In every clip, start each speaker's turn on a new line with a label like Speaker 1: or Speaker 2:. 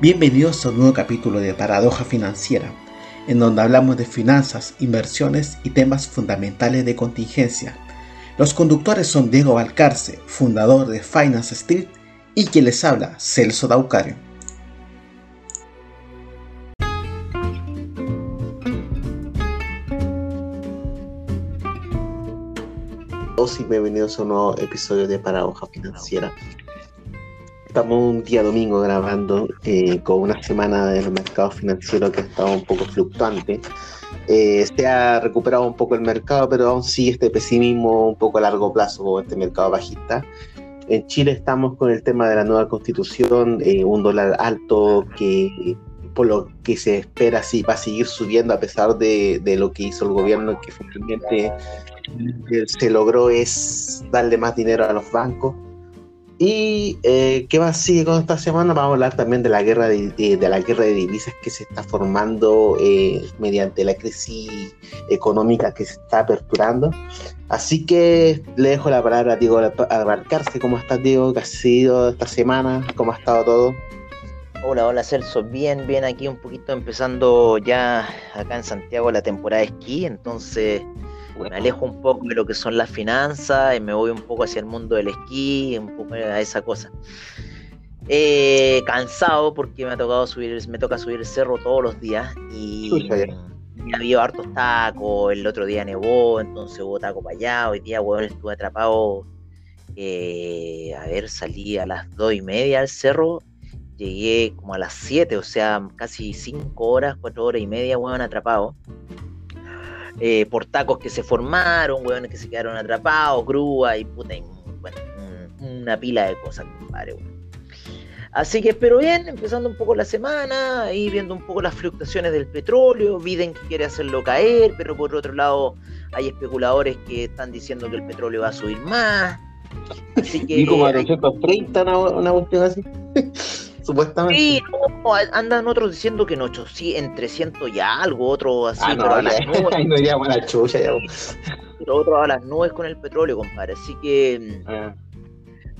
Speaker 1: Bienvenidos a un nuevo capítulo de Paradoja Financiera, en donde hablamos de finanzas, inversiones y temas fundamentales de contingencia. Los conductores son Diego Valcarce, fundador de Finance Street, y quien les habla, Celso Daucario.
Speaker 2: bienvenidos a un nuevo episodio de Paradoja Financiera. Estamos un día domingo grabando eh, con una semana del mercado financiero que ha estado un poco fluctuante. Eh, se ha recuperado un poco el mercado, pero aún sigue este pesimismo un poco a largo plazo con este mercado bajista. En Chile estamos con el tema de la nueva constitución, eh, un dólar alto que por lo que se espera sí va a seguir subiendo a pesar de, de lo que hizo el gobierno, que finalmente se logró es darle más dinero a los bancos y eh, qué más sigue con esta semana, vamos a hablar también de la guerra de, la guerra de divisas que se está formando eh, mediante la crisis económica que se está aperturando. Así que le dejo la palabra a Diego Abarcarse. ¿Cómo estás, Diego? ¿Qué ha sido esta semana? ¿Cómo ha estado todo?
Speaker 3: Hola, hola Celso, bien, bien aquí un poquito empezando ya acá en Santiago la temporada de esquí, entonces me alejo un poco de lo que son las finanzas y me voy un poco hacia el mundo del esquí, un poco a esa cosa. Eh, cansado porque me ha tocado subir, me toca subir el cerro todos los días y, había hartos tacos, el otro día nevó, entonces hubo taco para allá, hoy día bueno, estuve atrapado, eh, a ver, salí a las dos y media al cerro, llegué como a las siete, o sea, casi cinco horas, cuatro horas y media, bueno, atrapado. Eh, por tacos que se formaron, hueones que se quedaron atrapados, grúa y puta, bueno, una pila de cosas, compadre, Así que espero bien, empezando un poco la semana, y viendo un poco las fluctuaciones del petróleo, Biden que quiere hacerlo caer, pero por otro lado hay especuladores que están diciendo que el petróleo va a subir más.
Speaker 2: Así que, y como a 230 una, una cuestión así. Supuestamente. Sí,
Speaker 3: andan otros diciendo que no, sí, en 300 y algo, otro así,
Speaker 2: ah, pero a las nubes. no iría buena chucha, ya.
Speaker 3: Otro a las nubes con el petróleo, compadre. Así que. Ah.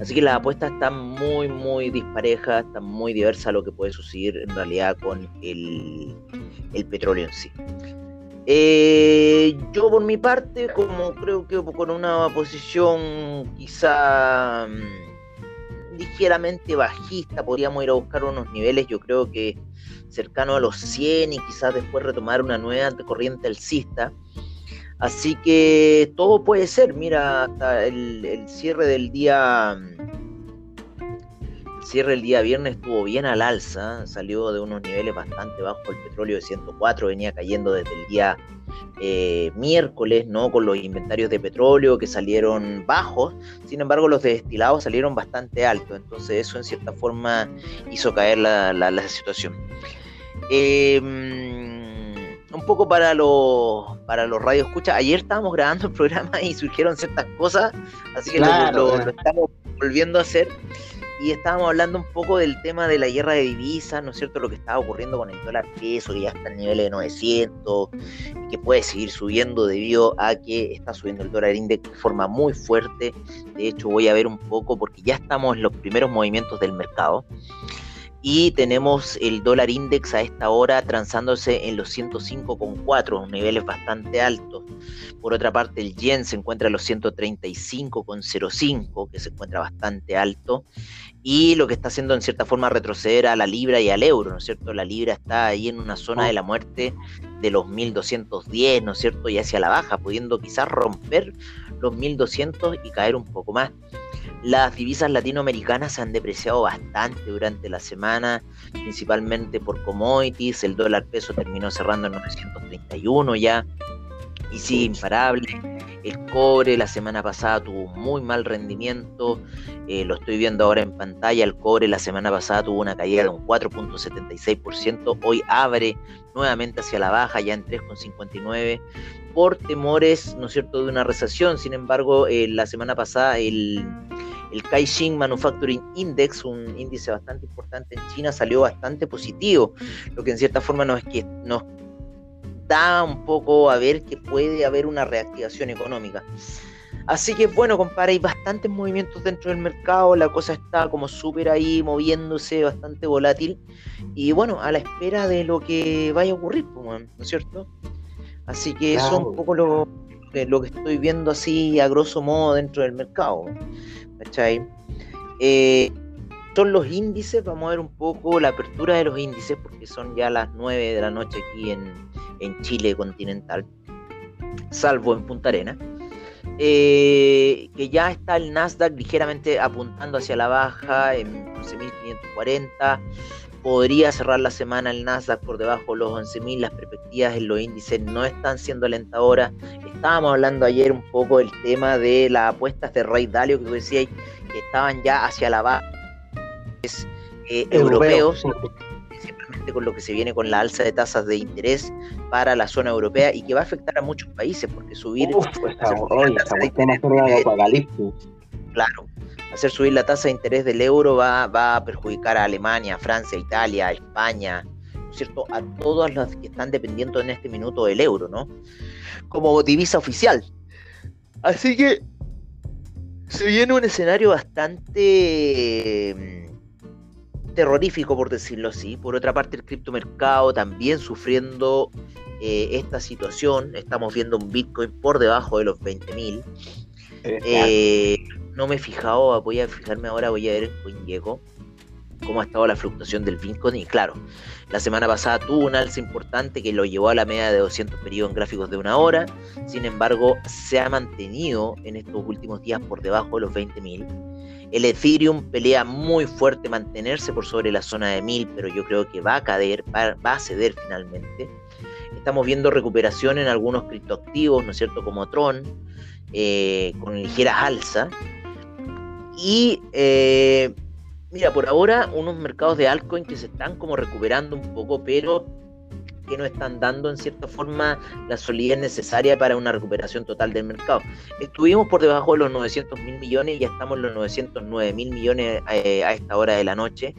Speaker 3: Así que las apuestas están muy, muy disparejas, están muy diversas a lo que puede suceder en realidad con el, el petróleo en sí. Eh, yo por mi parte, como creo que con una posición quizá mm, ligeramente bajista, podríamos ir a buscar unos niveles, yo creo que cercano a los 100 y quizás después retomar una nueva corriente alcista. Así que todo puede ser, mira, hasta el, cierre del día el cierre del día viernes estuvo bien al alza, salió de unos niveles bastante bajos, el petróleo de 104 venía cayendo desde el día eh, miércoles, ¿no? Con los inventarios de petróleo que salieron bajos, sin embargo los destilados salieron bastante altos, entonces eso en cierta forma hizo caer la, la, situación. Em, un poco para los para los radios escucha, ayer estábamos grabando el programa y surgieron ciertas cosas, así que lo, estamos volviendo a hacer y estábamos hablando un poco del tema de la guerra de divisas, ¿no es cierto? Lo que estaba ocurriendo con el dólar peso, que ya está en nivel de 900, y que puede seguir subiendo debido a que está subiendo el dólar index de forma muy fuerte. De hecho, voy a ver un poco porque ya estamos en los primeros movimientos del mercado. Y tenemos el dólar index a esta hora transándose en los 105,4, niveles bastante altos. Por otra parte, el yen se encuentra en los 135,05, que se encuentra bastante alto. Y lo que está haciendo en cierta forma retroceder a la libra y al euro, ¿no es cierto? La libra está ahí en una zona de la muerte de los 1210, ¿no es cierto? Y hacia la baja, pudiendo quizás romper los 1200 y caer un poco más. Las divisas latinoamericanas se han depreciado bastante durante la semana, principalmente por commodities. El dólar peso terminó cerrando en 931 ya y sigue imparable. El cobre la semana pasada tuvo muy mal rendimiento, eh, lo estoy viendo ahora en pantalla. El cobre la semana pasada tuvo una caída de un 4.76%, hoy abre nuevamente hacia la baja, ya en 3.59%, por temores, ¿no es cierto?, de una recesión. Sin embargo, eh, la semana pasada el el Caixin Manufacturing Index, un índice bastante importante en China, salió bastante positivo, lo que en cierta forma nos, nos da un poco a ver que puede haber una reactivación económica. Así que bueno, compadre, hay bastantes movimientos dentro del mercado, la cosa está como súper ahí moviéndose, bastante volátil. Y bueno, a la espera de lo que vaya a ocurrir, pues, ¿no es cierto? Así que eso es un poco lo, lo que estoy viendo así a grosso modo dentro del mercado. ¿Cachai? Eh, son los índices, vamos a ver un poco la apertura de los índices, porque son ya las 9 de la noche aquí en, en Chile continental, salvo en Punta Arena. Eh, que ya está el Nasdaq ligeramente apuntando hacia la baja en 11.540. Podría cerrar la semana el Nasdaq por debajo de los 11.000. Las perspectivas en los índices no están siendo alentadoras. Estábamos hablando ayer un poco del tema de las apuestas de Rey Dalio que tú decías que estaban ya hacia la baja. Eh, europeos con lo que se viene con la alza de tasas de interés para la zona europea y que va a afectar a muchos países porque subir claro hacer subir la tasa de interés del euro va, va a perjudicar a Alemania, Francia, Italia, España, ¿no es cierto? A todas las que están dependiendo en este minuto del euro, ¿no? Como divisa oficial. Así que se viene un escenario bastante terrorífico, por decirlo así. Por otra parte, el criptomercado también sufriendo eh, esta situación. Estamos viendo un Bitcoin por debajo de los 20.000. Eh, no me he fijado, voy a fijarme ahora, voy a ver en CoinGecko cómo ha estado la fluctuación del Bitcoin. Y claro, la semana pasada tuvo un alza importante que lo llevó a la media de 200 periodos en gráficos de una hora. Sin embargo, se ha mantenido en estos últimos días por debajo de los 20.000 el Ethereum pelea muy fuerte mantenerse por sobre la zona de 1000, pero yo creo que va a caer, va, a ceder finalmente. Estamos viendo recuperación en algunos criptoactivos, ¿no es cierto? Como Tron, eh, con ligeras alzas. Y eh, mira, por ahora unos mercados de altcoin que se están como recuperando un poco, pero que no están dando en cierta forma la solidez necesaria para una recuperación total del mercado. Estuvimos por debajo de los 900 mil millones y ya estamos en los 909 mil millones eh, a esta hora de la noche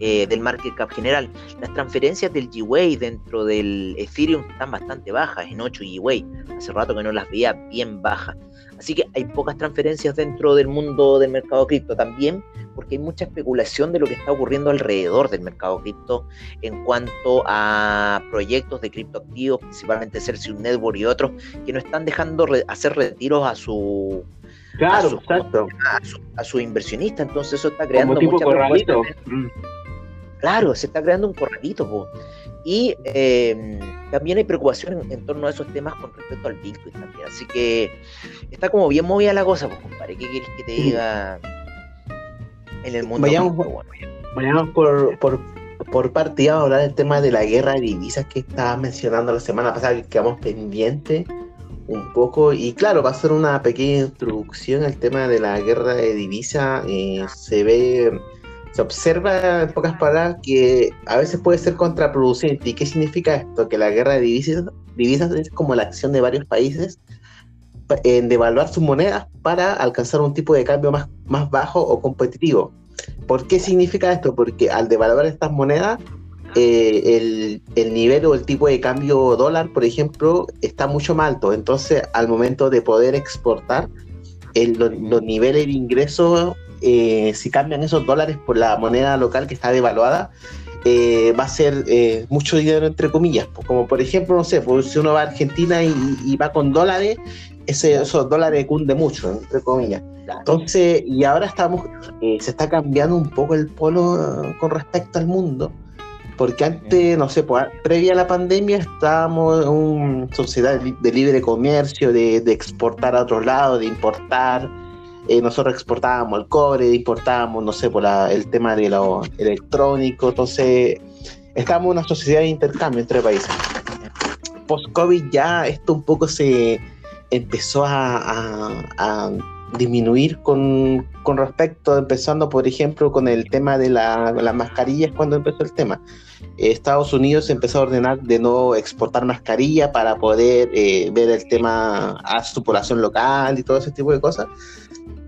Speaker 3: eh, del market cap general. Las transferencias del G-Way dentro del Ethereum están bastante bajas, en 8 G-Way. Hace rato que no las veía bien bajas. Así que hay pocas transferencias dentro del mundo del mercado cripto también, porque hay mucha especulación de lo que está ocurriendo alrededor del mercado cripto en cuanto a proyectos de criptoactivos, principalmente Celsius Network y otros, que no están dejando hacer retiros a su
Speaker 2: Claro, a su, exacto.
Speaker 3: A su, inversionista, entonces eso está creando Como corralito. Mm. Claro, se está creando un corralito, y em, también hay preocupación en, torno a esos temas con respecto al Bitcoin también. Así que está como bien movida la cosa, pues compadre. ¿Qué quieres que te diga en el mundo?
Speaker 2: Vayamos, vayamos por, por, por parte, a hablar del tema de la guerra de divisas que estaba mencionando la semana pasada, que quedamos pendientes un poco. Y claro, va a ser una pequeña introducción al tema de la guerra de divisas. Eh, se ve, se observa en pocas palabras que a veces puede ser contraproducente. ¿Y qué significa esto? Que la guerra de divisas, divisas es como la acción de varios países en devaluar sus monedas para alcanzar un tipo de cambio más, más bajo o competitivo. ¿Por qué significa esto? Porque al devaluar estas monedas, eh, el, nivel o el tipo de cambio dólar, por ejemplo, está mucho más alto. Entonces, al momento de poder exportar, los niveles de ingreso, eh, si cambian esos dólares por la moneda local que está devaluada, eh, va a ser mucho dinero entre comillas. Como por ejemplo, no sé, pues, si uno va a Argentina y, va con dólares, ese, esos dólares cunde mucho, entre comillas. Entonces, y ahora estamos, se está cambiando un poco el polo con respecto al mundo porque antes, no sé, pues, previa a la pandemia estábamos en una sociedad de libre comercio, de, exportar a otros lados, de importar. Eh, nosotros exportábamos el cobre, importábamos, no sé, por el tema de lo electrónico. Entonces, estábamos en una sociedad de intercambio entre países. Post-COVID ya esto un poco se empezó a, disminuir con, respecto, empezando por ejemplo con el tema de las mascarillas cuando empezó el tema. Estados Unidos empezó a ordenar de no exportar mascarilla para poder eh, ver el tema a su población local y todo ese tipo de cosas.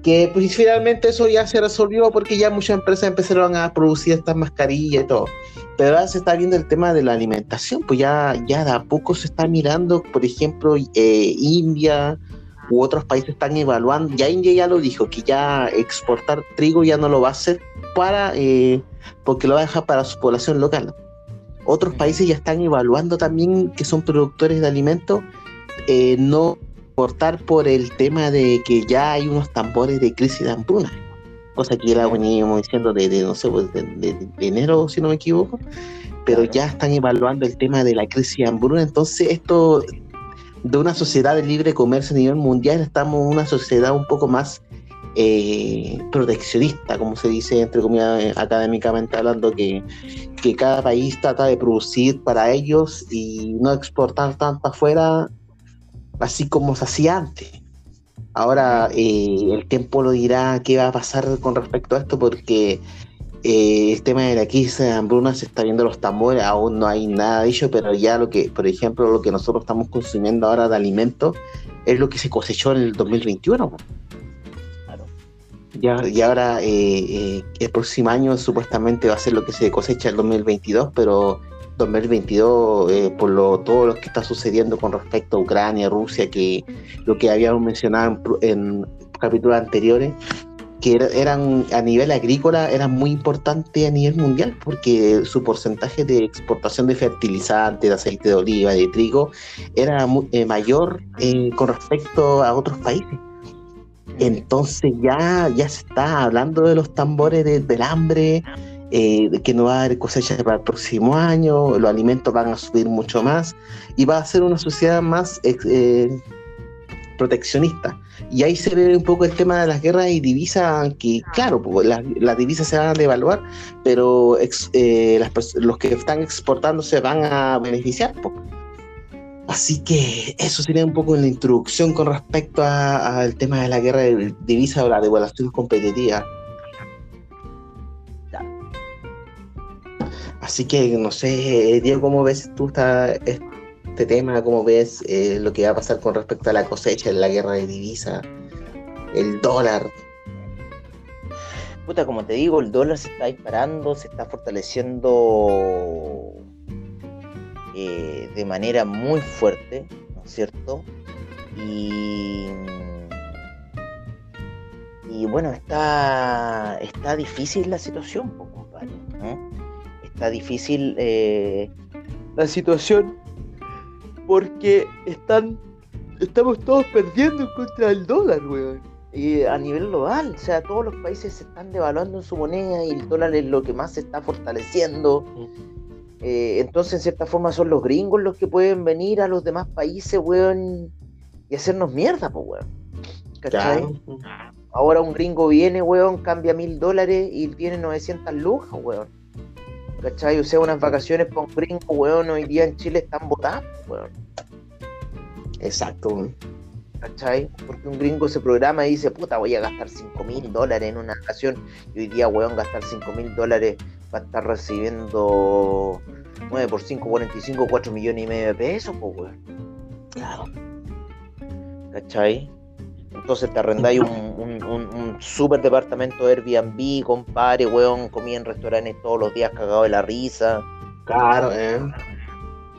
Speaker 2: Que pues finalmente eso ya se resolvió porque ya muchas empresas empezaron a producir estas mascarillas y todo. Pero ahora se está viendo el tema de la alimentación, pues ya, ya de a poco se está mirando, por ejemplo, eh, India u otros países están evaluando, ya India ya lo dijo, que ya exportar trigo ya no lo va a hacer para, eh, porque lo va a dejar para su población local. Otros países ya están evaluando también que son productores de alimentos, eh, no exportar por el tema de que ya hay unos tambores de crisis de hambruna, cosa que ya veníamos diciendo de, no sé, pues, de, enero, si no me equivoco, pero ya están evaluando el tema de la crisis de hambruna, entonces esto de una sociedad de libre comercio a nivel mundial, estamos en una sociedad un poco más eh, proteccionista, como se dice entre comillas eh, académicamente hablando, que, que cada país trata de producir para ellos y no exportar tanto afuera, así como se hacía antes. Ahora eh, el tiempo lo dirá qué va a pasar con respecto a esto, porque eh, el tema de la crisis de hambruna se está viendo los tambores, aún no hay nada dicho, pero ya lo que, por ejemplo, lo que nosotros estamos consumiendo ahora de alimentos es lo que se cosechó en el 2021. Claro. Ya, y ahora eh, el próximo año supuestamente va a ser lo que se cosecha el 2022, pero 2022 por lo, todo lo que está sucediendo con respecto a Ucrania, Rusia, que lo que habíamos mencionado en capítulos anteriores, que eran a nivel agrícola eran muy importantes a nivel mundial porque su porcentaje de exportación de fertilizantes, de aceite de oliva, de trigo era eh, mayor eh, con respecto a otros países. Entonces ya, ya se está hablando de los tambores del hambre, eh, que no va a haber cosecha para el próximo año, los alimentos van a subir mucho más y va a ser una sociedad más proteccionista. Y ahí se ve un poco el tema de las guerras y divisas, que claro, las, divisas se van a devaluar, pero eh, los que están exportando se van a beneficiar. Así que eso sería un poco la introducción con respecto al tema de la guerra de divisas o la devaluación competitiva. Así que no sé, Diego, ¿cómo ves tú este tema? ¿Cómo ves eh, lo que va a pasar con respecto a la cosecha la guerra de divisa? El dólar.
Speaker 3: Puta, como te digo, el dólar se está disparando, se está fortaleciendo eh, de manera muy fuerte, ¿no es cierto? Y, bueno, está, está difícil la situación, compadre. Está difícil eh, la situación porque están estamos todos perdiendo contra el dólar, weón. Y a nivel global, o sea, todos los países se están devaluando en su moneda y el dólar es lo que más se está fortaleciendo. Eh, entonces, en cierta forma, son los gringos los que pueden venir a los demás países, weón, y hacernos mierda, pues, weón. ¿Cachai? Ahora un gringo viene, weón, cambia mil dólares y tiene 900 lucas, weón. ¿Cachai? O sea, unas vacaciones para un gringo, weón, hoy día en Chile están botadas, weón.
Speaker 2: Exacto, weón.
Speaker 3: ¿Cachai? Porque un gringo se programa y dice, puta, voy a gastar 5 mil dólares en una vacación. Y hoy día, weón, gastar 5 mil dólares va a estar recibiendo 9 por 5, 45, 4 millones y medio de pesos, pues, weón. Claro. ¿Cachai? Entonces te arrendáis un, un, un, super departamento de Airbnb, compadre, weón, comí en restaurantes todos los días cagado de la risa.
Speaker 2: Claro, eh.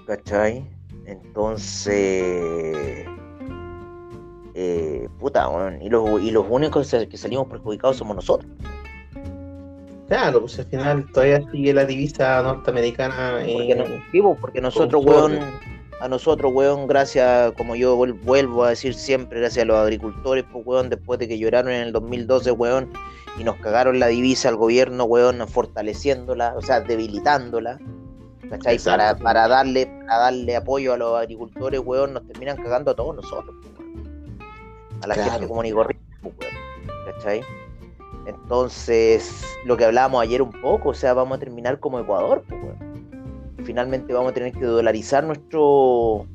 Speaker 3: ¿Cachai? Entonces. Eh, puta, weón. Y los, y los únicos que salimos perjudicados somos nosotros.
Speaker 2: Claro, pues al final todavía sigue la divisa norteamericana.
Speaker 3: Porque, no, porque nosotros, weón a nosotros, weón, gracias, como yo vuelvo a decir siempre, gracias a los agricultores, pues, weón, después de que lloraron en el 2012, weón, y nos cagaron la divisa al gobierno, weón, fortaleciéndola, o sea, debilitándola, ¿cachai? Para, para, darle, para darle apoyo a los agricultores, weón, nos terminan cagando a todos nosotros, pues, A la gente como ni pues, weón, ¿cachai? Entonces, lo que hablábamos ayer un poco, o sea, vamos a terminar como Ecuador, pues, weón finalmente vamos a tener que dolarizar nuestro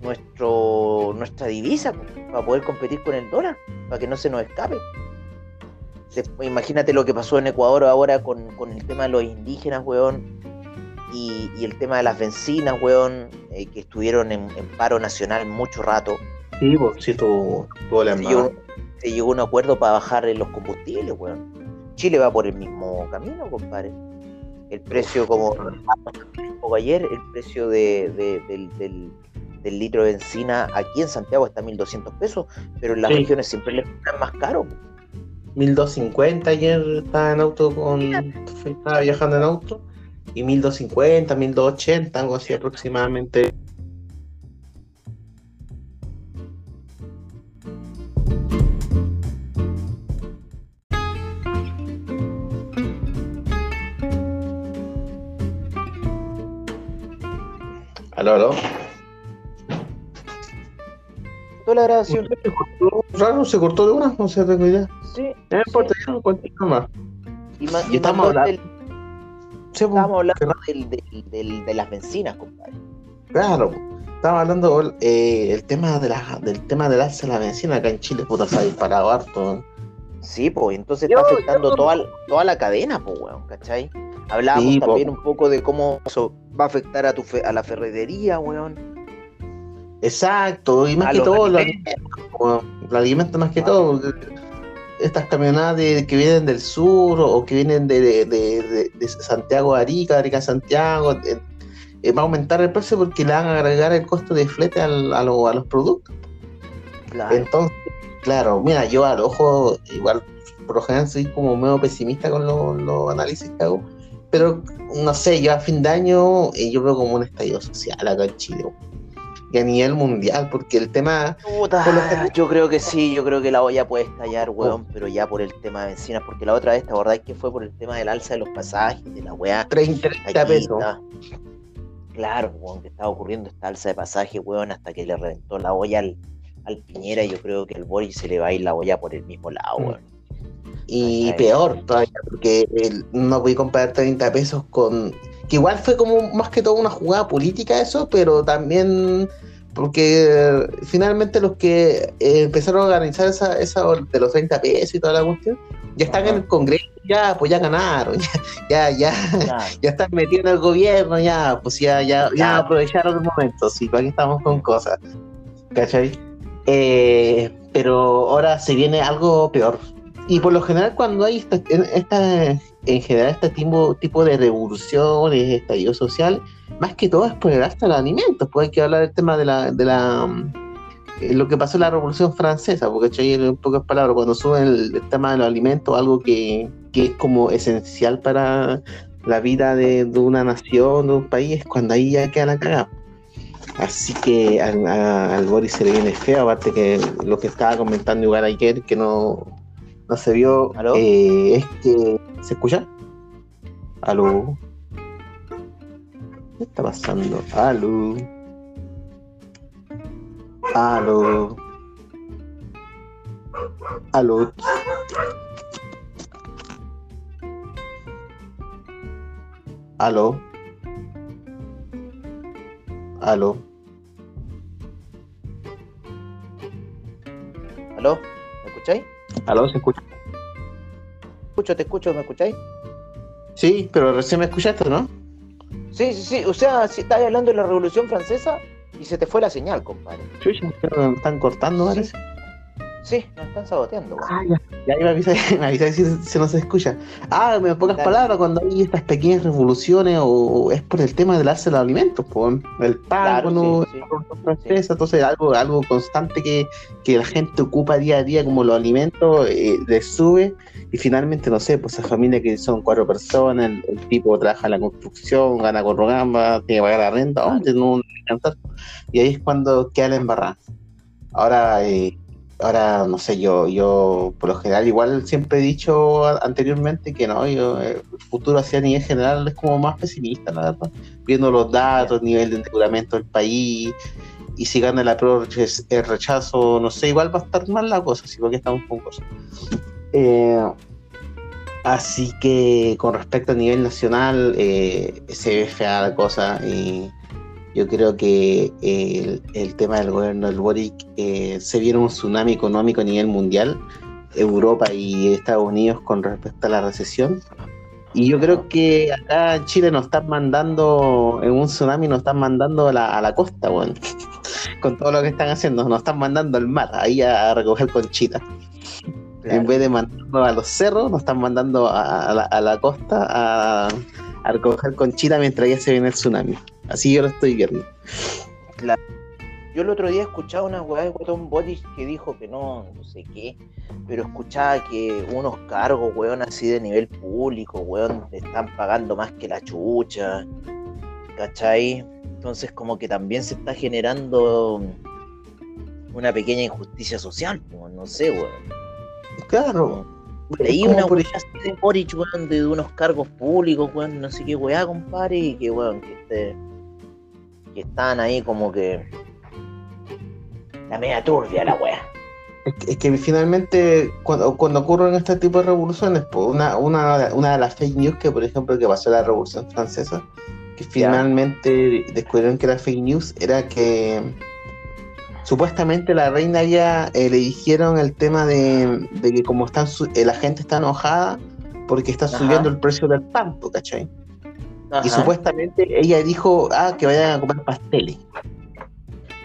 Speaker 3: nuestro nuestra divisa para poder competir con el dólar, para que no se nos escape. imagínate lo que pasó en Ecuador ahora con, el tema de los indígenas, weón, y, el tema de las bencinas, weón, eh, que estuvieron en, paro nacional mucho rato.
Speaker 2: Sí, pues sí, todo, la
Speaker 3: se llegó, se llegó a un acuerdo para bajar los combustibles, weón. Chile va por el mismo camino, compadre el precio como ayer, el precio de, del, del litro de benzina aquí en Santiago está a 1.200 pesos, pero en las regiones siempre les cobran más caro.
Speaker 2: 1250 ayer estaba en auto con. Estaba viajando en auto. Y 1250, 1280, algo así aproximadamente. Aló, aló.
Speaker 3: Toda la grabación.
Speaker 2: Se cortó, raro, se cortó de una, no sé, tengo idea.
Speaker 3: Sí.
Speaker 2: No importa, ya continúa más.
Speaker 3: Y, ma-
Speaker 2: Y
Speaker 3: y
Speaker 2: estamos hablando-
Speaker 3: el-
Speaker 2: Sí, pues,
Speaker 3: estábamos
Speaker 2: qué
Speaker 3: hablando del, del- del- de las bencinas, compadre.
Speaker 2: Claro, estaba hablando eh, el tema de la, del tema del alza de la benzina acá en Chile, puta, se ha disparado harto.
Speaker 3: Sí, pues entonces
Speaker 2: Yo-
Speaker 3: está afectando
Speaker 2: yo-
Speaker 3: toda, toda la cadena, pues, weón, ¿cachai? Hablábamos
Speaker 2: Sí, po.
Speaker 3: también un poco de cómo eso va a afectar a tu fe- a la ferretería, weón.
Speaker 2: Exacto, y más
Speaker 3: A
Speaker 2: que
Speaker 3: los
Speaker 2: todo,
Speaker 3: alimentos.
Speaker 2: los alimentos más que todo, porque estas camionadas de- que vienen del sur o que vienen de, de, de- Santiago a Arica, Arica a Santiago, eh, eh, va a aumentar el precio porque le van a agregar el costo de flete al- a, lo- a los productos.
Speaker 3: Claro.
Speaker 2: Entonces, claro, mira, yo al ojo, igual, por lo general soy como medio pesimista con los, los análisis que hago, pero no sé, yo a fin de año eh, yo veo como un estallido social acá en Chile, y a nivel mundial, porque el tema,
Speaker 3: Puta, yo creo que sí, yo creo que la olla puede estallar, weón, pero ya por el tema de bencinas, porque la otra vez, ¿te acordáis que fue por el tema del alza de los pasajes, de la weá?
Speaker 2: 30, 30
Speaker 3: Aquí
Speaker 2: pesos.
Speaker 3: está. Claro, weón, que estaba ocurriendo esta alza de pasaje, weón, hasta que le reventó la olla al, al Piñera, y yo creo que el Boris se le va a ir la olla por el mismo lado,
Speaker 2: Mm.
Speaker 3: weón.
Speaker 2: Y
Speaker 3: Ay,
Speaker 2: peor todavía, porque el- no voy a comparar 30 pesos con. Que igual fue como más que todo una jugada política eso, pero también porque eh, finalmente los que eh, empezaron a organizar esa, esa de los 30 pesos y toda la cuestión, ya están en
Speaker 3: Ajá.
Speaker 2: el Congreso, ya, pues ya ganaron, ya, ya, ya,
Speaker 3: Claro.
Speaker 2: ya están metidos en el gobierno, ya, pues ya, ya, ya aprovecharon el momento, sí, pues aquí estamos con cosas, ¿cachai? Eh, pero ahora se viene algo peor. Y por lo general cuando hay esta, en, general este tipo, de revoluciones, estallido social, más que todo es por el de los alimentos, pues hay que hablar del tema de la, de la mm, eh, lo que pasó en la revolución francesa, porque ¿cachai? en pocas palabras, cuando suben el, tema de los alimentos, algo que, que es como esencial para la vida de, una nación, de un país, es cuando ahí ya queda la cagada. Así que al Boris se le viene feo, aparte que lo que estaba comentando igual ayer, que no, no se vio,
Speaker 3: ¿Aló?
Speaker 2: eh, es que... ¿Se escucha? ¿Aló? ¿Qué está pasando? ¿Aló? ¿Aló? ¿Aló? ¿Aló? ¿Aló?
Speaker 3: ¿Aló? ¿Me escucháis?
Speaker 2: ¿Aló? ¿Se escucha?
Speaker 3: Escucho, te escucho, ¿me escucháis?
Speaker 2: Sí, pero recién me escuchaste, ¿no?
Speaker 3: Sí, sí, sí, o sea, si estabas hablando de la Revolución Francesa y se te fue la señal, compadre.
Speaker 2: Chucha, me están cortando, parece.
Speaker 3: Sí, nos están saboteando.
Speaker 2: Ah, ya. Ya ahí me avisa, me avisa si, se escucha. Ah, en pocas
Speaker 3: Dale.
Speaker 2: palabras, cuando hay estas pequeñas revoluciones o, o es por el tema del alza de los alimentos, pues, el pan,
Speaker 3: Claro, sí, sí.
Speaker 2: la Revolución francesa, entonces algo, algo constante que, que la gente ocupa día a día como los alimentos, eh, les sube y finalmente, no sé, pues esa familia que son cuatro personas, el, el tipo trabaja en la construcción, gana con rogamba, tiene que pagar la renta, oh, no, y ahí es cuando queda la embarrada. Ahora, eh, ahora no sé, yo, yo por lo general igual siempre he dicho a- anteriormente que no, yo eh, el futuro hacia nivel general es como más pesimista, la verdad, viendo los datos, nivel de endeudamiento del país, y si gana la prueba el rechazo, no sé, igual va a estar mal la cosa, si porque estamos con cosas. Eh, así que con respecto a nivel nacional, eh, se ve fea la cosa y yo creo que el, el tema del gobierno del Boric eh, se viene un tsunami económico a nivel mundial, Europa y Estados Unidos con respecto a la recesión. Y yo creo que acá en Chile nos están mandando, en un tsunami nos están mandando a la, a la costa, bueno, con todo lo que están haciendo, nos están mandando al mar, ahí a, a recoger conchitas. En vez de mandarnos a los cerros, nos están mandando a, a la, a la costa a, a recoger conchita mientras ya se viene el tsunami. Así yo lo estoy viendo.
Speaker 3: Yo el otro día escuchaba una weá de Guatón Boris que dijo que no, no sé qué, pero escuchaba que unos cargos, weón, así de nivel público, weón, te están pagando más que la chucha, ¿cachai? Entonces como que también se está generando una pequeña injusticia social, no sé, weón.
Speaker 2: Claro.
Speaker 3: Leí una weá así de Boric, weón, de unos cargos públicos, weón, no sé qué weá, compadre, y que, weón, que, este, que están ahí como que la media turbia la wea.
Speaker 2: Es que, finalmente, cuando, cuando, ocurren este tipo de revoluciones, pues una, una, una, de las fake news que, por ejemplo, que pasó en la Revolución Francesa, que finalmente descubrieron que era fake news, era que supuestamente la reina había, eh, le dijeron el tema de, que como están eh, la gente está enojada porque está subiendo el precio del pan, ¿cachai? Y supuestamente ella dijo, ah, que vayan a comer pasteles.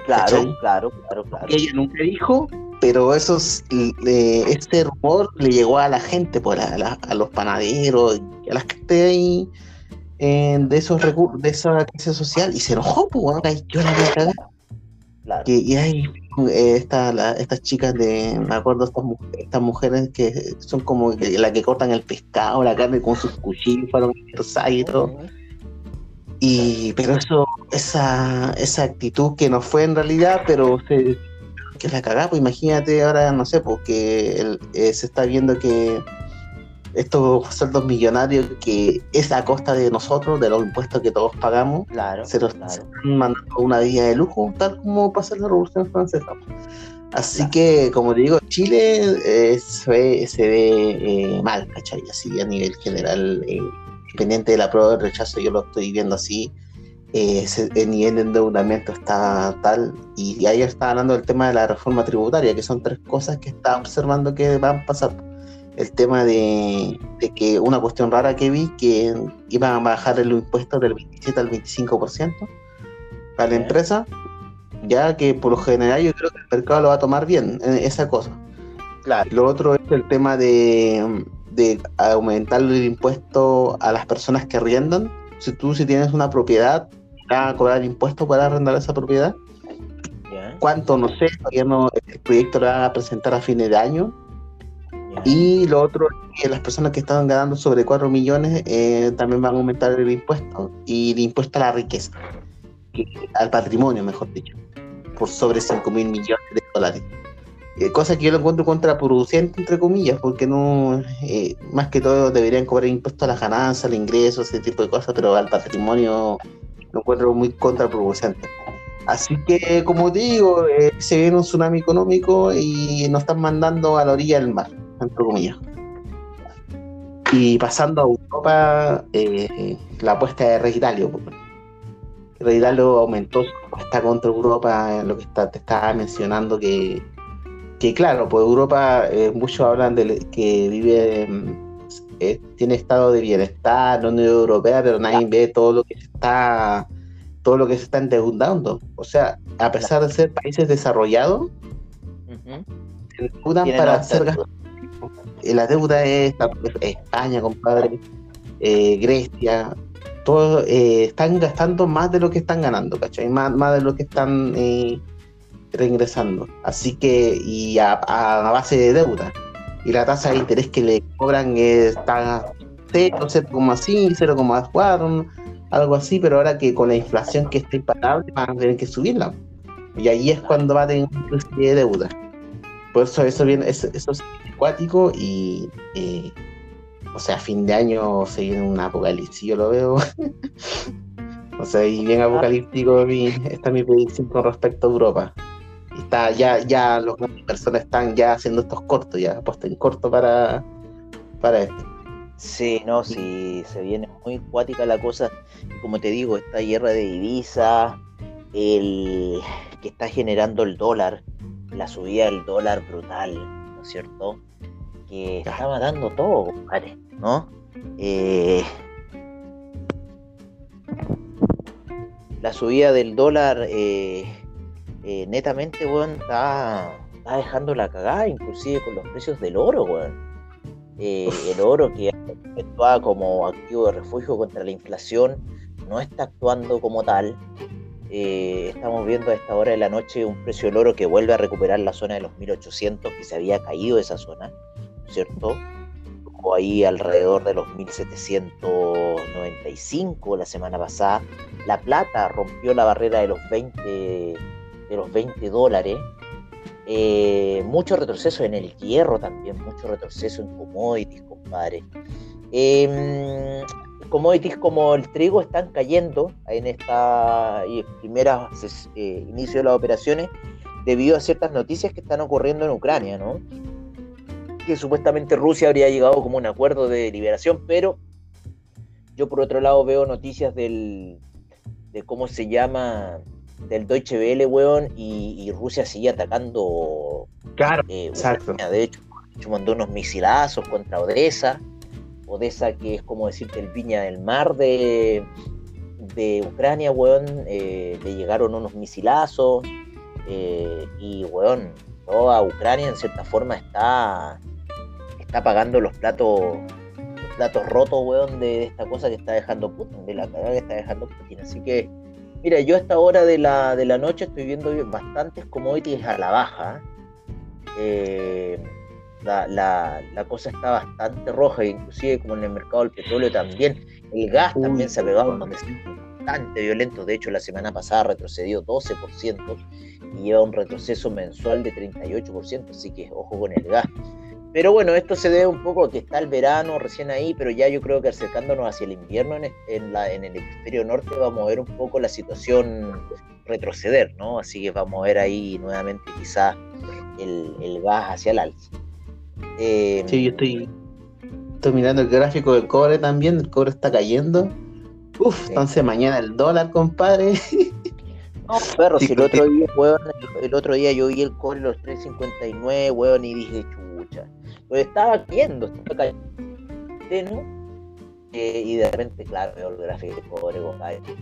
Speaker 3: Claro, claro, claro, claro.
Speaker 2: Ella nunca dijo, pero esos, este rumor le llegó a la gente, por pues, a, los panaderos, a las que esté ahí de esos recursos, de esa crisis social, y se enojó, pues, yo la voy a cagar. Claro. y hay eh, estas chicas de, me acuerdo, estas, estas mujeres que son como la que cortan el pescado, la carne con sus cuchillos, fueron y todo. Y, pero eso, esa, esa actitud que no fue en realidad, pero se, que la cagá, pues imagínate ahora, no sé, porque eh, se está viendo que estos sueldos millonarios que es a costa de nosotros, de los impuestos que todos pagamos,
Speaker 3: claro,
Speaker 2: se los están mandando una vida de lujo, tal como pasa en la Revolución Francesa. Así que, como digo, Chile eh, se ve, se ve eh, mal, ¿cachai? Así a nivel general independiente de la prueba del rechazo, yo lo estoy viendo así. Eh, el nivel de endeudamiento está tal, y, ahí está hablando del tema de la reforma tributaria, que son tres cosas que está observando que van a pasar. El tema de, que una cuestión rara que vi, que iban a bajar el impuesto del 27 al 25% para la empresa, ya que por lo general yo creo que el mercado lo va a tomar bien, eh, esa cosa. Claro. Lo otro es el tema de, de aumentar el impuesto a las personas que arriendan. Si tú si tienes una propiedad, vas a cobrar impuestos para arrendar esa propiedad. ¿Cuánto? No sé, todavía no, el proyecto lo va a presentar a fines de año. Y lo otro es que las personas que están ganando sobre 4 millones eh, también van a aumentar el impuesto y el impuesto a la riqueza, al patrimonio, mejor dicho, por sobre 5 mil millones de dólares. Eh, cosa que yo lo encuentro contraproducente, entre comillas, porque no, eh, más que todo deberían cobrar impuestos a las ganancias, al ingreso, ese tipo de cosas, pero al patrimonio lo encuentro muy contraproducente. Así que, como digo, eh, se viene un tsunami económico y nos están mandando a la orilla del mar, entre comillas. Y pasando a Europa, la apuesta de Rey Dalio. Rey Dalio aumentó su apuesta contra Europa, lo que está, te estaba mencionando que que claro, pues Europa, eh, muchos hablan de que vive, eh, tiene estado de bienestar, la Unión Europea, pero nadie ve todo lo que está, todo lo que se está endeudando. O sea, a pesar de ser países desarrollados, se endeudan para hacer gastos. La deuda es España, compadre, eh, Grecia, todos están gastando más de lo que están ganando, ¿cachai? Más, más de lo que están reingresando. Así que, y a, base de deuda. Y la tasa de interés que le cobran está 0, 0,5, 0,4, algo así, pero ahora que con la inflación que está imparable van a tener que subirla. Y ahí es cuando va a tener un de deuda. Por eso eso viene, eso, es acuático y eh, o sea, a fin de año se viene un apocalipsis, yo lo veo. o sea, y bien apocalíptico mi, esta es mi predicción con respecto a Europa. Está ya ya las personas están ya haciendo estos cortos ya puesto en corto para para esto.
Speaker 3: Sí no sí se viene muy cuática la cosa. Y como te digo esta guerra de divisas el que está generando el dólar la subida del dólar brutal no es cierto que está matando todo compadre no eh, la subida del dólar eh, eh, netamente, weón, está, está, dejando la cagada, inclusive con los precios del oro, weón. El oro que actúa como activo de refugio contra la inflación no está actuando como tal. Eh, estamos viendo a esta hora de la noche un precio del oro que vuelve a recuperar la zona de los 1800, que se había caído esa zona, ¿cierto? O ahí alrededor de los 1795 la semana pasada. La plata rompió la barrera de los 20, de los 20 dólares. Eh, mucho retroceso en el hierro también, mucho retroceso en commodities, compadre. Eh, commodities como el trigo están cayendo en esta primera eh, inicio de las operaciones debido a ciertas noticias que están ocurriendo en Ucrania, ¿no? Que supuestamente Rusia habría llegado como un acuerdo de liberación, pero yo por otro lado veo noticias del, de cómo se llama, del Deutsche Welle, weón, y, Rusia sigue atacando.
Speaker 2: Claro, eh, exacto.
Speaker 3: De hecho, mandó unos misilazos contra Odessa. Odessa, que es como decirte el viña del mar de, de Ucrania, weón, eh, le llegaron unos misilazos. Eh, y, weón, toda Ucrania en cierta forma está, está pagando los platos los platos rotos, weón, de, esta cosa que está dejando Putin, de la cagada que está dejando Putin. Así que, mira, yo a esta hora de la, de la noche estoy viendo bastantes commodities a la baja. Eh, la, cosa está bastante roja, inclusive como en el mercado del petróleo también. El gas también se ha pegado donde bastante violento. De hecho, la semana pasada retrocedió 12% y lleva un retroceso mensual de 38%, así que ojo con el gas. Pero bueno, esto se debe un poco a que está el verano recién ahí, pero ya yo creo que acercándonos hacia el invierno en, en, la, en el hemisferio norte vamos a ver un poco la situación retroceder, ¿no? Así que vamos a ver ahí nuevamente quizás el, el gas hacia el alza.
Speaker 2: Eh, sí, yo estoy, estoy mirando el gráfico del cobre también, el cobre está cayendo. Uf, entonces mañana el dólar, compadre.
Speaker 3: No, perro, si el otro día, weón, el, otro día yo vi el cobre los 3.59, weón, y dije, chucha. Pues estaba cayendo, estaba cayendo. Eh, y de repente, claro, veo el gráfico cobre, compadre. Aquí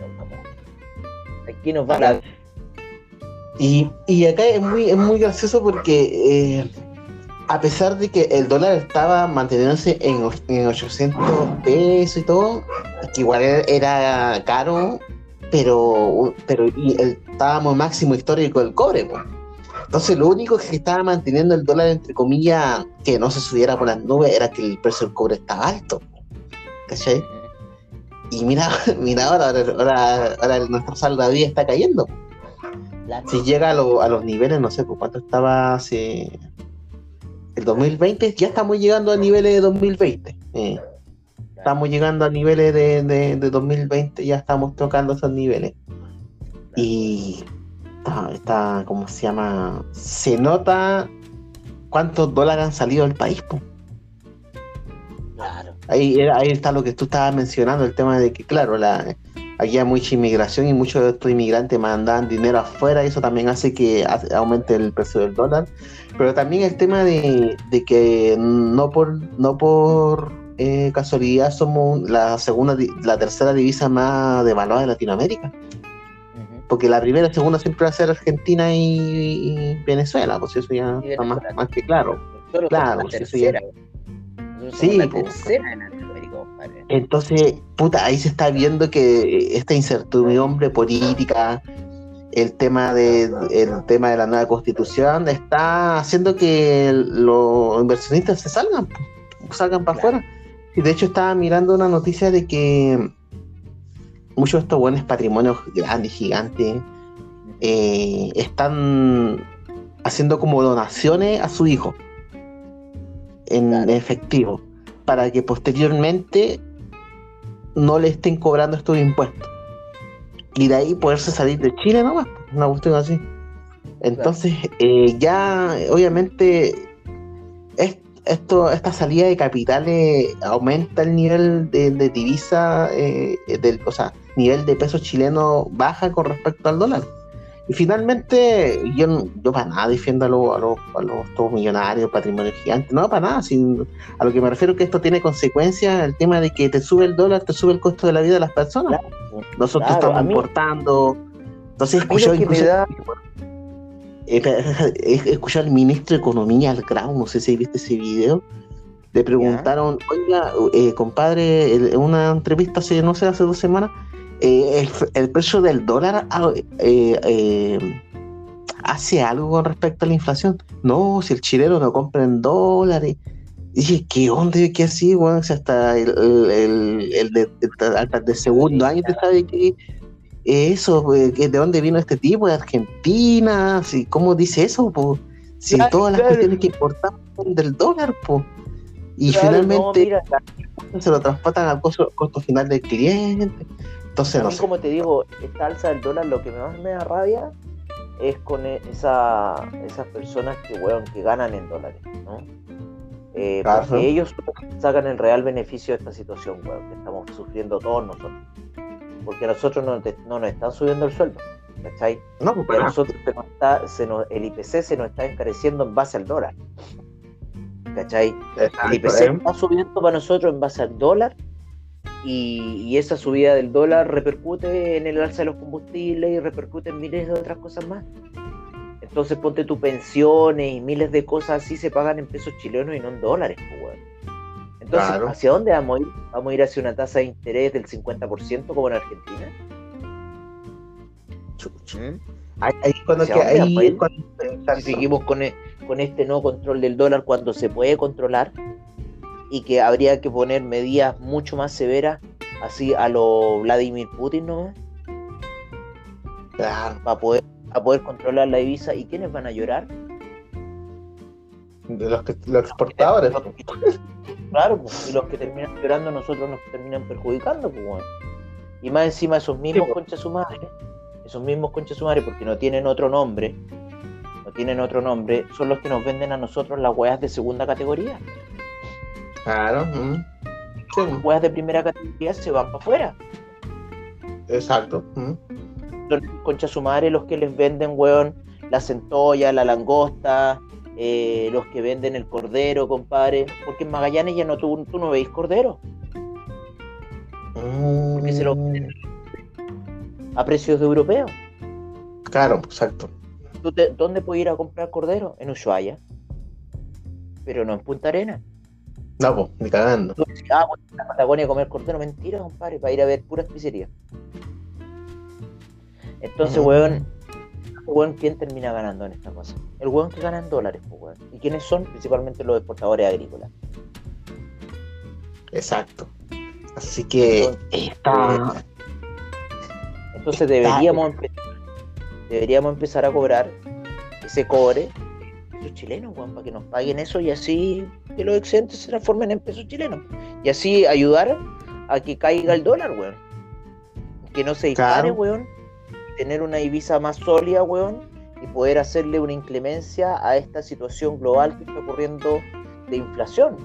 Speaker 3: nos vamos. Aquí nos va la
Speaker 2: y, y acá es muy, es muy gracioso porque eh, a pesar de que el dólar estaba manteniéndose en, en 800 pesos y todo, que igual era caro, pero, pero y estábamos máximo histórico del cobre. Pues. Entonces lo único que estaba manteniendo el dólar, entre comillas, que no se subiera por las nubes, era que el precio del cobre estaba alto. ¿Cachai? Y mira, mira ahora, ahora, ahora de vida está cayendo. Si llega a, los niveles, no sé, ¿por cuánto estaba hace el 2020? Ya estamos llegando a niveles de 2020. Eh. Estamos llegando a niveles de, de, 2020, ya estamos tocando esos niveles. Y está, está, ¿cómo se llama? Se nota cuántos dólares han salido del país. Claro. Ahí, ahí está lo que tú estabas mencionando, el tema de que, claro, la, aquí hay mucha inmigración y muchos de estos inmigrantes mandan dinero afuera y eso también hace que aumente el precio del dólar. Pero también el tema de, que no por, no por eh, casualidad somos la segunda, la tercera divisa más devaluada de Latinoamérica. Porque la primera y segunda siempre va a ser Argentina y, Venezuela, pues eso ya está más, que claro. Claro, pues eso ya... Sí, la pues, tercera entonces, puta, ahí se está viendo que esta incertidumbre política, el tema de el tema de la nueva constitución está haciendo que los inversionistas se salgan, salgan para afuera. Y de hecho estaba mirando una noticia de que muchos de estos buenos patrimonios grandes, gigantes, eh, están haciendo como donaciones a su hijo en efectivo para que posteriormente no le estén cobrando estos impuestos. Y de ahí poderse salir de Chile nomás, una cuestión así. Entonces, eh, ya obviamente esto, esta salida de capitales aumenta el nivel de, divisa, eh, del, o sea, nivel de peso chileno baja con respecto al dólar. Y finalmente, yo, yo para nada defiendo a los, a los, a los todos millonarios, patrimonio gigante, no, para nada. Sin, a lo que me refiero es que esto tiene consecuencias, el tema de que te sube el dólar, te sube el costo de la vida de las personas. Nosotros estamos importando. Entonces, escucho incluso, he escuchado al ministro de Economía, al Grau, no sé si viste ese video. Le preguntaron, oiga, eh, compadre, en una entrevista hace, no sé, hace dos semanas, eh, el, precio del dólar ah, eh, hace algo con respecto a la inflación. No, si el chileno no compra en dólares. Dije, ¿qué onda? ¿Qué así, bueno, hasta el, el, de, segundo año te sabe que eso, pues, ¿de dónde vino este tipo? ¿De Argentina? ¿Cómo dice eso? Pues? Si todas las cuestiones que importamos son del dólar, pues. Y finalmente se lo transportan al costo, final del cliente. Entonces, no sé.
Speaker 3: como te digo, esta alza del dólar lo que más me da rabia es con e, esa, esas personas que, que ganan en dólares, ¿no? Eh, porque ellos sacan el real beneficio de esta situación, weón, que estamos sufriendo todos nosotros. Porque a nosotros no, no nos están subiendo el sueldo, ¿cachai? No, pero nosotros se nos el IPC se nos está encareciendo en base al dólar. ¿Cachai? el IPC está subiendo para nosotros en base al dólar y, esa subida del dólar repercute en el alza de los combustibles y repercute en miles de otras cosas más. Entonces ponte tu pensiones y miles de cosas así se pagan en pesos chilenos y no en dólares, Entonces, ¿hacia dónde vamos a ir? ¿Vamos a ir hacia una tasa de interés del 50% como en Argentina? Ahí, cuando, si seguimos con, e, con este no control del dólar cuando se puede controlar y que habría que poner medidas mucho más severas así a lo Vladimir Putin, ¿no? Claro. Para poder, para poder controlar la divisa. ¿Y quiénes van a llorar?
Speaker 2: De los, que, los exportadores.
Speaker 3: Claro, pues, y los que terminan llorando nosotros nos terminan perjudicando, pues bueno. Y más encima esos mismos sí, pues. su madre esos mismos conchas sumares, porque no tienen otro nombre, no tienen otro nombre, son los que nos venden a nosotros las weas de segunda categoría.
Speaker 2: Claro.
Speaker 3: Las weas de primera categoría se van para afuera.
Speaker 2: Exacto.
Speaker 3: Son conchas sumares los que les venden, weón, la centolla, la langosta, eh, los que venden el cordero, compadre. Porque en Magallanes ya no tú, tú no veis cordero. Porque se lo venden a precios de europeos.
Speaker 2: Claro, exacto.
Speaker 3: ¿Dónde puedo ir a comprar cordero? En Ushuaia. Pero no en Punta Arena.
Speaker 2: No, pues, ni cagando.
Speaker 3: Ah, bueno, en la Patagonia a comer cordero. Mentira, compadre, para ir a ver puras pizzerías. Entonces, weón, weón, ¿quién termina ganando en esta cosa? El weón que gana en dólares, pues, weón. ¿Y quiénes son? Principalmente los exportadores agrícolas.
Speaker 2: Exacto. Así que está,
Speaker 3: entonces deberíamos, deberíamos empezar a cobrar ese cobre pesos chilenos, Juan, para que nos paguen eso y así que los excedentes se transformen en pesos chilenos. Y así ayudar a que caiga el dólar, weón. Que no se dispare, weón. Tener una divisa más sólida, weón. Y poder hacerle una inclemencia a esta situación global que está ocurriendo de inflación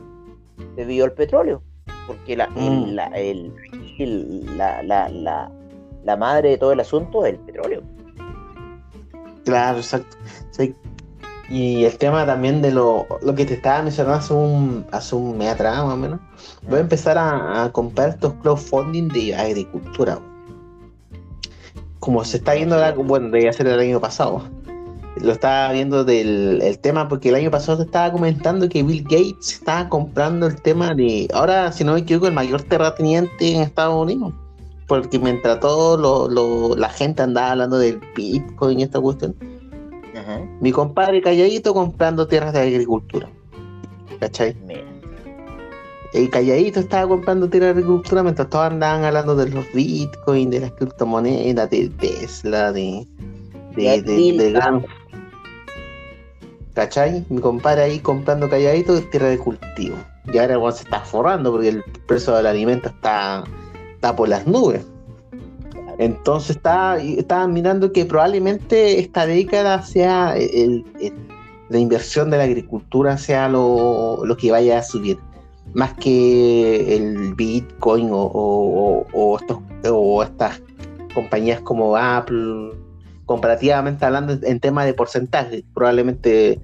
Speaker 3: debido al petróleo. Porque la, mm. la, la, la madre de todo el asunto es el petróleo.
Speaker 2: Claro, exacto. Y el tema también de lo, que te estaba mencionando hace un, hace un mes atrás, más o menos. Voy a empezar a, comprar estos crowdfunding de agricultura. Como se está viendo, bueno, debería ser el año pasado. Lo estaba viendo del el tema porque el año pasado te estaba comentando que Bill Gates estaba comprando el tema de, ahora si no me equivoco, el mayor terrateniente en Estados Unidos porque mientras todo lo, la gente andaba hablando del Bitcoin y esta cuestión, mi compadre calladito comprando tierras de agricultura. ¿Cachai? El calladito estaba comprando tierras de agricultura mientras todos andaban hablando de los Bitcoin, de las criptomonedas, de Tesla, de, de, de, ¿Cachai? Mi compadre ahí comprando calladito tierra de cultivo. Y ahora se está forrando porque el precio del alimento está por las nubes. Entonces estaba, estaba mirando que probablemente esta década sea la inversión de la agricultura sea lo, que vaya a subir, más que el Bitcoin o, estas compañías como Apple, comparativamente hablando en tema de porcentaje, probablemente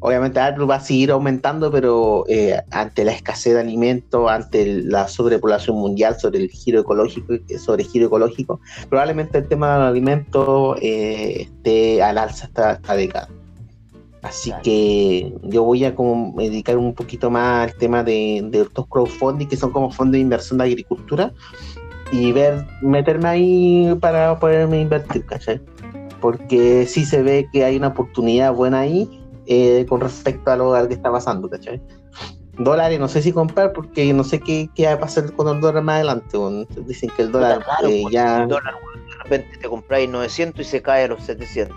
Speaker 2: obviamente Apple va a seguir aumentando, pero eh, ante la escasez de alimentos, ante la sobrepoblación mundial, sobre el giro ecológico, sobre el giro ecológico, probablemente el tema del alimento eh, esté al alza esta, década. Así que yo voy a como dedicar un poquito más al tema de, estos crowdfunding, que son como fondos de inversión de agricultura, y ver, meterme ahí para poderme invertir, ¿cachai? Porque sí se ve que hay una oportunidad buena ahí eh, con respecto a lo que está pasando, ¿cachai? Dólares no sé si comprar porque no sé qué, qué va a pasar con el dólar más adelante. Dicen que el dólar eh,
Speaker 3: pues,
Speaker 2: ya...
Speaker 3: El dólar, de repente te compráis 900 y se cae a los 700.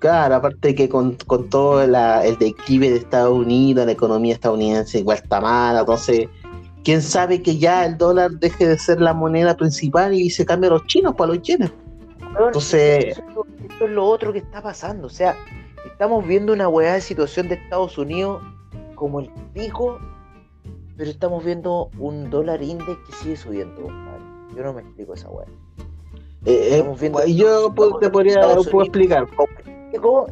Speaker 2: Claro, aparte que con, con todo la, el declive de Estados Unidos, la economía estadounidense igual está mala, entonces quién sabe que ya el dólar deje de ser la moneda principal y se cambie a los chinos para los yenes. Entonces,
Speaker 3: eso, es lo otro que está pasando. O sea, estamos viendo una weá de situación de Estados Unidos como el pico, pero estamos viendo un dólar index que sigue subiendo, Yo no me explico esa weá.
Speaker 2: Eh, eh, yo te podría puedo explicar.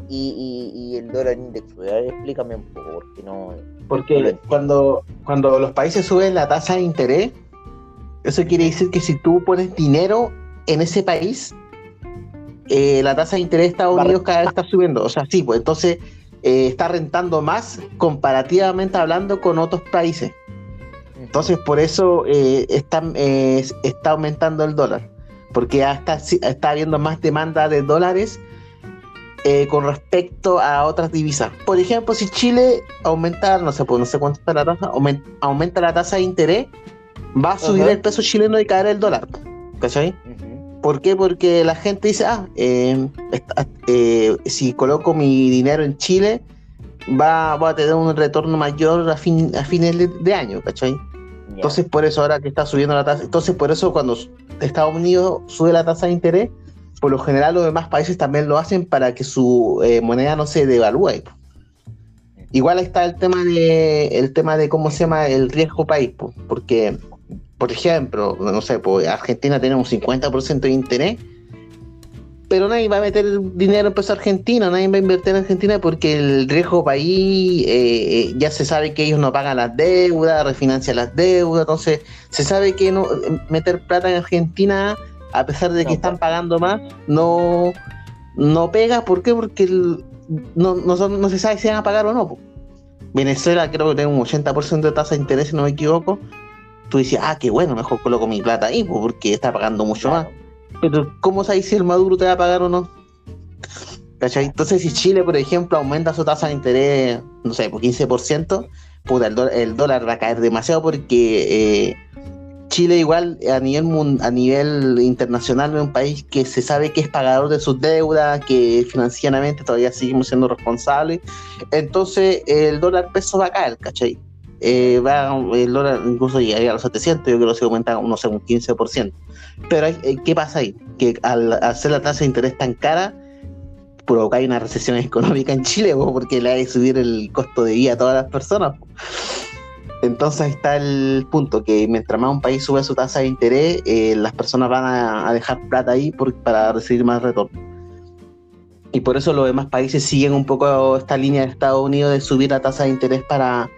Speaker 3: Y, y, y, el dólar index, explícame un poco, porque no.
Speaker 2: Porque cuando, cuando los países suben la tasa de interés, eso quiere decir que si tú pones dinero en ese país, eh, la tasa de interés de Estados Unidos cada vez está subiendo. O sea, sí, pues entonces eh, está rentando más comparativamente hablando con otros países. Entonces, por eso eh, está, está aumentando el dólar. Porque ya está, está habiendo más demanda de dólares con respecto a otras divisas. Por ejemplo, si Chile aumenta, no sé, pues no sé cuánto está la tasa, aumenta, la tasa de interés, va a subir el peso chileno y caer el dólar. ¿Cachai? ¿Por qué? Porque la gente dice, ah, eh, eh, si coloco mi dinero en Chile, va, a tener un retorno mayor a, fin, a fines de, año, ¿cachai? Entonces, por eso ahora que está subiendo la tasa, entonces por eso cuando Estados Unidos sube la tasa de interés, por lo general los demás países también lo hacen para que su eh, moneda no se devalúe. Igual está el tema de el tema de cómo se llama el riesgo país, porque por ejemplo, no sé, pues Argentina tiene un 50% de interés, pero nadie va a meter dinero en peso argentino, nadie va a invertir en Argentina porque el riesgo país eh, eh, ya se sabe que ellos no pagan las deudas, refinancian las deudas, entonces se sabe que no meter plata en Argentina, a pesar de que están pues. pagando más, no, no pega, ¿por qué? Porque no, no, se sabe si van a pagar o no. Venezuela creo que tiene un 80% de tasa de interés, si no me equivoco, tú dices, ah, qué bueno, mejor coloco mi plata ahí, porque está pagando mucho más. Pero, ¿cómo sabes si el Maduro te va a pagar o no? ¿Cachai? Entonces, si Chile, por ejemplo, aumenta su tasa de interés, no sé, por 15%, puta, el, dólar va a caer demasiado porque eh, Chile igual a nivel, a nivel internacional es un país que se sabe que es pagador de sus deudas, que financieramente todavía seguimos siendo responsables. Entonces, el dólar peso va a caer, ¿cachai? eh, va el dólar incluso llegaría a los 700, yo creo que se aumenta, no sé, un 15%. Pero eh, ¿qué pasa ahí? Que al hacer la tasa de interés tan cara, provoca una recesión económica en Chile, porque le hay que subir el costo de vida a todas las personas. Entonces ahí está el punto, que mientras más un país sube su tasa de interés, eh, las personas van a, dejar plata ahí para recibir más retorno. Y por eso los demás países siguen un poco esta línea de Estados Unidos de subir la tasa de interés para,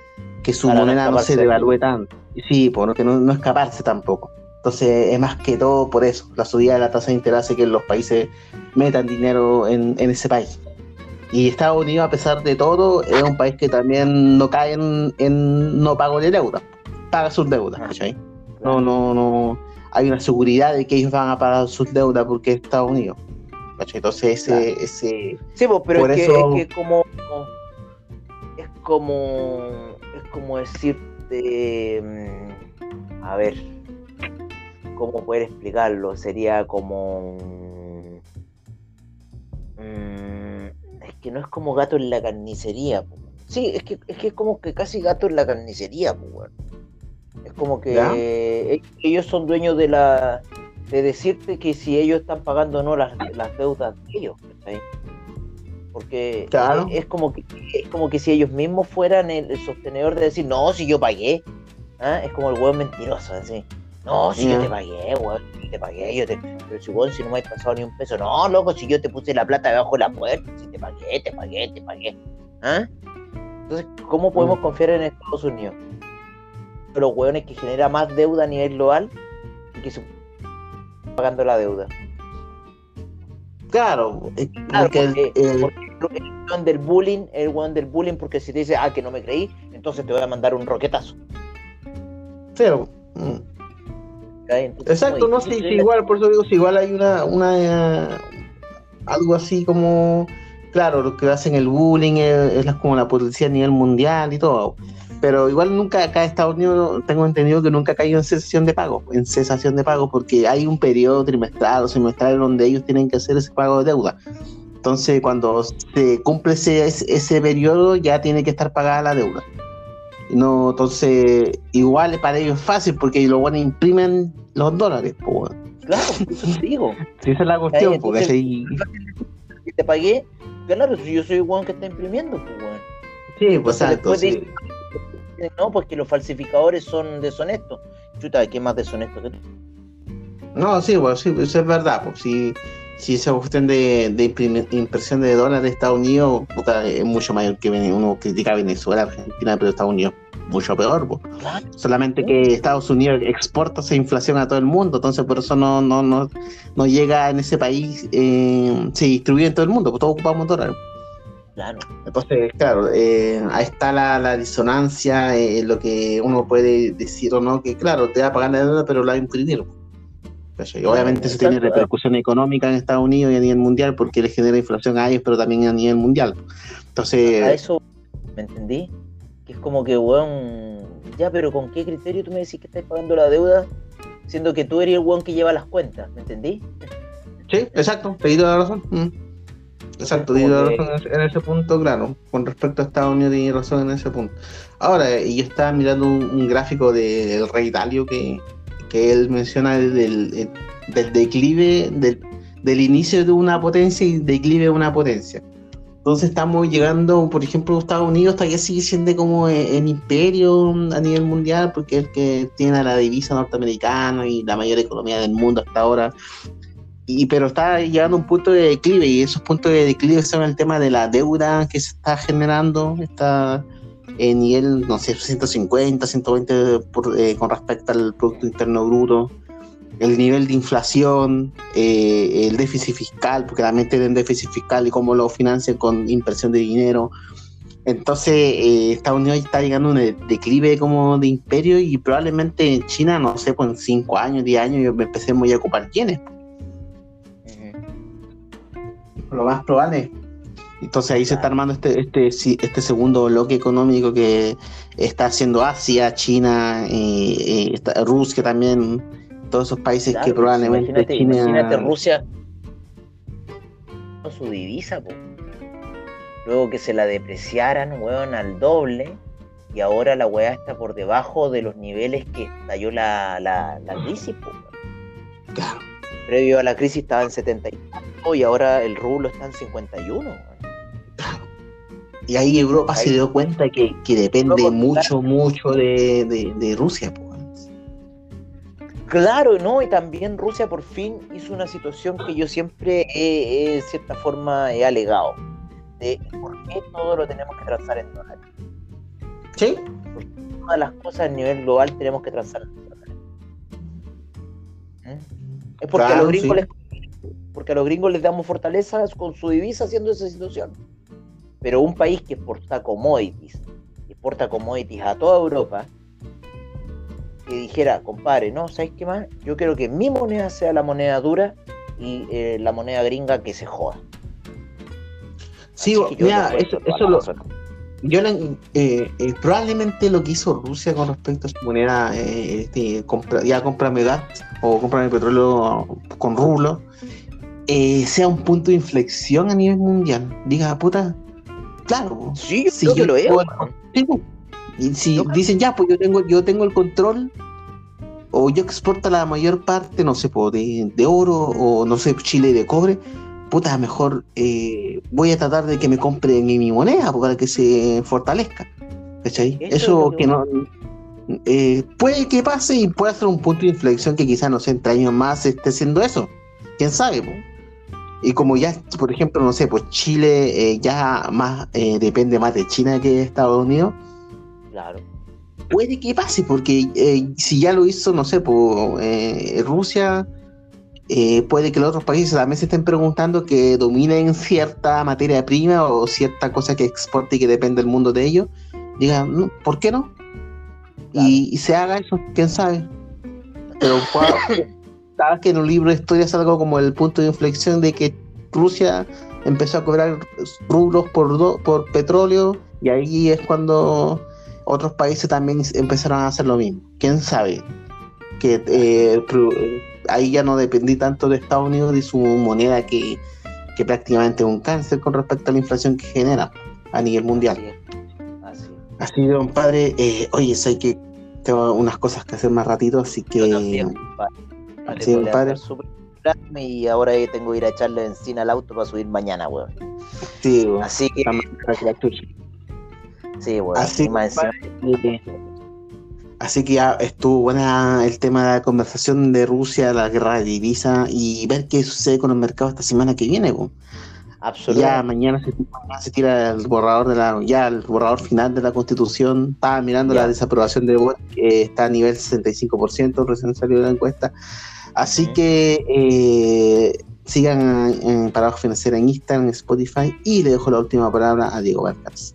Speaker 2: que su moneda no, se devalúe tanto. Sí, porque no, no escaparse tampoco. Entonces es más que todo por eso, la subida de la tasa de interés hace que los países metan dinero en, ese país. Y Estados Unidos, a pesar de todo, es un país que también no cae en, no pago de deuda, paga sus deudas, ah, No, no, no, hay una seguridad de que ellos van a pagar sus deudas porque es Estados Unidos. Entonces ese, ese
Speaker 3: Sí, pero es, que, es que como es como como decirte, mm, a ver, ¿cómo poder explicarlo? Sería como... Mm, es que no es como gato en la carnicería. Sí, es que, es que es como que casi gato en la carnicería. Es como que e-, ellos son dueños de la de decirte que si ellos están pagando o no las, las deudas de ellos. Porque es, como que, es como que si ellos mismos fueran el, sostenedor de decir, no, si yo pagué. ¿ah? Es como el hueón mentiroso, así. No, si yo te pagué, weón, te pagué, yo te... Pero si weón, si no me has pasado ni un peso, no, loco, si yo te puse la plata debajo de la puerta, si te pagué, te pagué, te pagué. ¿Ah? Entonces, ¿cómo podemos mm. confiar en Estados Unidos? Los hueones que genera más deuda a nivel global y que se pagando la deuda.
Speaker 2: Claro,
Speaker 3: porque, el, el, del bullying, el one del bullying, porque si te dice, ah, que no me creí, entonces te voy a mandar un roquetazo.
Speaker 2: Exacto, no, sí, igual, por eso digo, si igual hay una, una algo así como, claro, lo que hacen el bullying es, como la policía a nivel mundial y todo, pero igual nunca acá en Estados Unidos tengo entendido que nunca ha caído en cesación de pago, en cesación de pago, porque hay un periodo trimestral o semestral donde ellos tienen que hacer ese pago de deuda. Entonces, cuando se cumple ese, ese periodo, ya tiene que estar pagada la deuda. No, entonces, igual para ellos es fácil porque los buenos imprimen los dólares. Pues.
Speaker 3: Claro, eso te digo.
Speaker 2: Sí, esa es la cuestión, porque
Speaker 3: si te pagué, claro, si yo soy el weón que está imprimiendo, pues,
Speaker 2: Sí, pues exacto. Sí.
Speaker 3: no, pues que los falsificadores son deshonestos. Chuta, ¿qué más deshonesto que tú?
Speaker 2: No, sí, pues sí, eso es verdad, pues si, si esa cuestión de, de impresión de dólares de Estados Unidos es mucho mayor que uno critica a Venezuela, Argentina, pero Estados Unidos mucho peor. Solamente que Estados Unidos exporta esa inflación a todo el mundo, entonces por eso no, no, no, no llega en ese país, eh, se distribuye en todo el mundo, pues todos ocupamos dólares.
Speaker 3: Claro.
Speaker 2: Entonces, claro, eh, ahí está la, la disonancia, eh, lo que uno puede decir o no, que claro, te va a pagar la deuda, pero la va a imprimir. Y obviamente eso tiene repercusión económica en Estados Unidos y a nivel mundial porque le genera inflación a ellos, pero también a nivel mundial. Entonces...
Speaker 3: A eso, ¿me entendí? Es como que, weón, ya, pero ¿con qué criterio tú me decís que estás pagando la deuda? Siendo que tú eres el weón que lleva las cuentas, ¿me entendí?
Speaker 2: Sí, exacto, te la razón. Mm. Exacto, la razón en ese, punto, claro. Con respecto a Estados Unidos, tienes razón en ese punto. Ahora, y yo estaba mirando un, gráfico del rey Dalio que, que él menciona del, del declive, del, del inicio de una potencia y declive de una potencia. Entonces estamos llegando, por ejemplo, Estados Unidos todavía sigue siendo como el imperio a nivel mundial, porque es el que tiene la divisa norteamericana y la mayor economía del mundo hasta ahora. Y, pero está llegando a un punto de declive, y esos puntos de declive son el tema de la deuda que se está generando, está en nivel, no sé, 150, 120 eh, con respecto al Producto Interno Bruto el nivel de inflación, eh, el déficit fiscal, porque también tienen déficit fiscal y cómo lo financian con inversión de dinero. Entonces, eh, Estados Unidos está llegando a un declive como de imperio y probablemente en China, no sé, pues en 5 años, 10 años, empecemos a ocupar yenes. Lo más probable. Entonces ahí se está armando este, este, este segundo bloque económico que está haciendo Asia, China, eh, Rusia también todos esos países que probablemente
Speaker 3: imagínate, imagínate Rusia su divisa, luego que se la depreciaran, weón, al doble, y ahora la weá está por debajo de los niveles que estalló la, la, crisis,
Speaker 2: Claro.
Speaker 3: Previo a la crisis estaba en 75 y ahora el rublo está en 51.
Speaker 2: Claro. Y ahí Europa se dio cuenta que, que depende mucho, mucho de, de, de Rusia, pues.
Speaker 3: Claro, ¿no? Y también Rusia por fin hizo una situación que yo siempre he, de cierta forma, he alegado. De por qué todo lo tenemos que trazar en dólares.
Speaker 2: ¿Sí?
Speaker 3: Porque todas las cosas a nivel global tenemos que trazar en dólares. ¿Mm? Es porque, a los gringos les, porque a los gringos les damos fortalezas con su divisa haciendo esa situación. Pero un país que exporta commodities, exporta commodities a toda Europa, que dijera, compadre, no, ¿sabes qué más? Yo quiero que mi moneda sea la moneda dura y eh, la moneda gringa que se joda.
Speaker 2: Sí, mira, eso, eso lo, yo eh, eh, probablemente lo que hizo Rusia con respecto a su moneda, este, compra, ya comprarme gas o comprarme petróleo con rublo, sea un punto de inflexión a nivel mundial. Diga, puta, claro.
Speaker 3: Sí, si yo, lo veo.
Speaker 2: Y si dicen, ya, pues yo tengo, yo tengo el control, o yo exporto la mayor parte, no sé, de, de oro, o no sé, Chile de cobre, puta, mejor eh, voy a tratar de que me compren mi moneda para que se fortalezca. ¿Cachai? Eso, que no. Eh, puede que pase y puede ser un punto de inflexión que quizás, no sé, en años más esté siendo eso. ¿Quién sabe? Y como ya, por ejemplo, no sé, pues Chile eh, ya más depende más de China que de Estados Unidos
Speaker 3: Claro.
Speaker 2: Puede que pase, porque eh, si ya lo hizo, no sé, por eh, Rusia, eh, puede que los otros países también se estén preguntando que dominen cierta materia prima o cierta cosa que exporte y que depende del mundo de ellos. Digan, ¿por qué no? Y, se haga eso, quién sabe. pero sabes que en un libro de historia es algo como el punto de inflexión de que Rusia empezó a cobrar rublos por, por petróleo y ahí es cuando otros países también empezaron a hacer lo mismo. ¿Quién sabe? Que eh, ahí ya no dependí tanto de Estados Unidos y su moneda que, que prácticamente es un cáncer con respecto a la inflación que genera a nivel mundial. Así, así compadre, eh, oye, sé que tengo unas cosas que hacer más ratito, así que...
Speaker 3: así, compadre. Y ahora tengo que ir a echarle benzina al auto para subir mañana, weón.
Speaker 2: Sí, weón.
Speaker 3: Así que... Sí, weón.
Speaker 2: Así, así que ya estuvo buena el tema de la conversación de Rusia, la guerra de divisa y ver qué sucede con el mercado esta semana que viene, weón. Ya mañana se, tira el borrador de la, ya el borrador final de la constitución. Estaba mirando la desaprobación de voto, que está a nivel 65%, recién salió la encuesta. Así que eh, sigan en Parados Financiera en Instagram, en Spotify y le dejo la última palabra a Diego Vargas.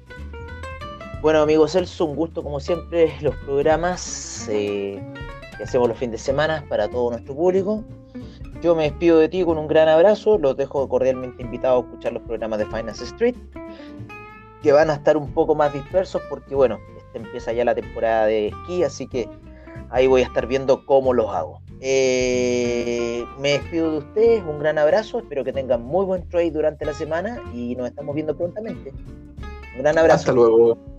Speaker 3: Bueno, amigos Celso, un gusto como siempre los programas eh, que hacemos los fines de semana para todo nuestro público. Yo me despido de ti con un gran abrazo. Los dejo cordialmente invitados a escuchar los programas de Finance Street, que van a estar un poco más dispersos porque, bueno, este empieza ya la temporada de esquí, así que ahí voy a estar viendo cómo los hago. Eh, me despido de ustedes, un gran abrazo, espero que tengan muy buen trade durante la semana y nos estamos viendo prontamente. Un gran abrazo.
Speaker 2: Hasta luego.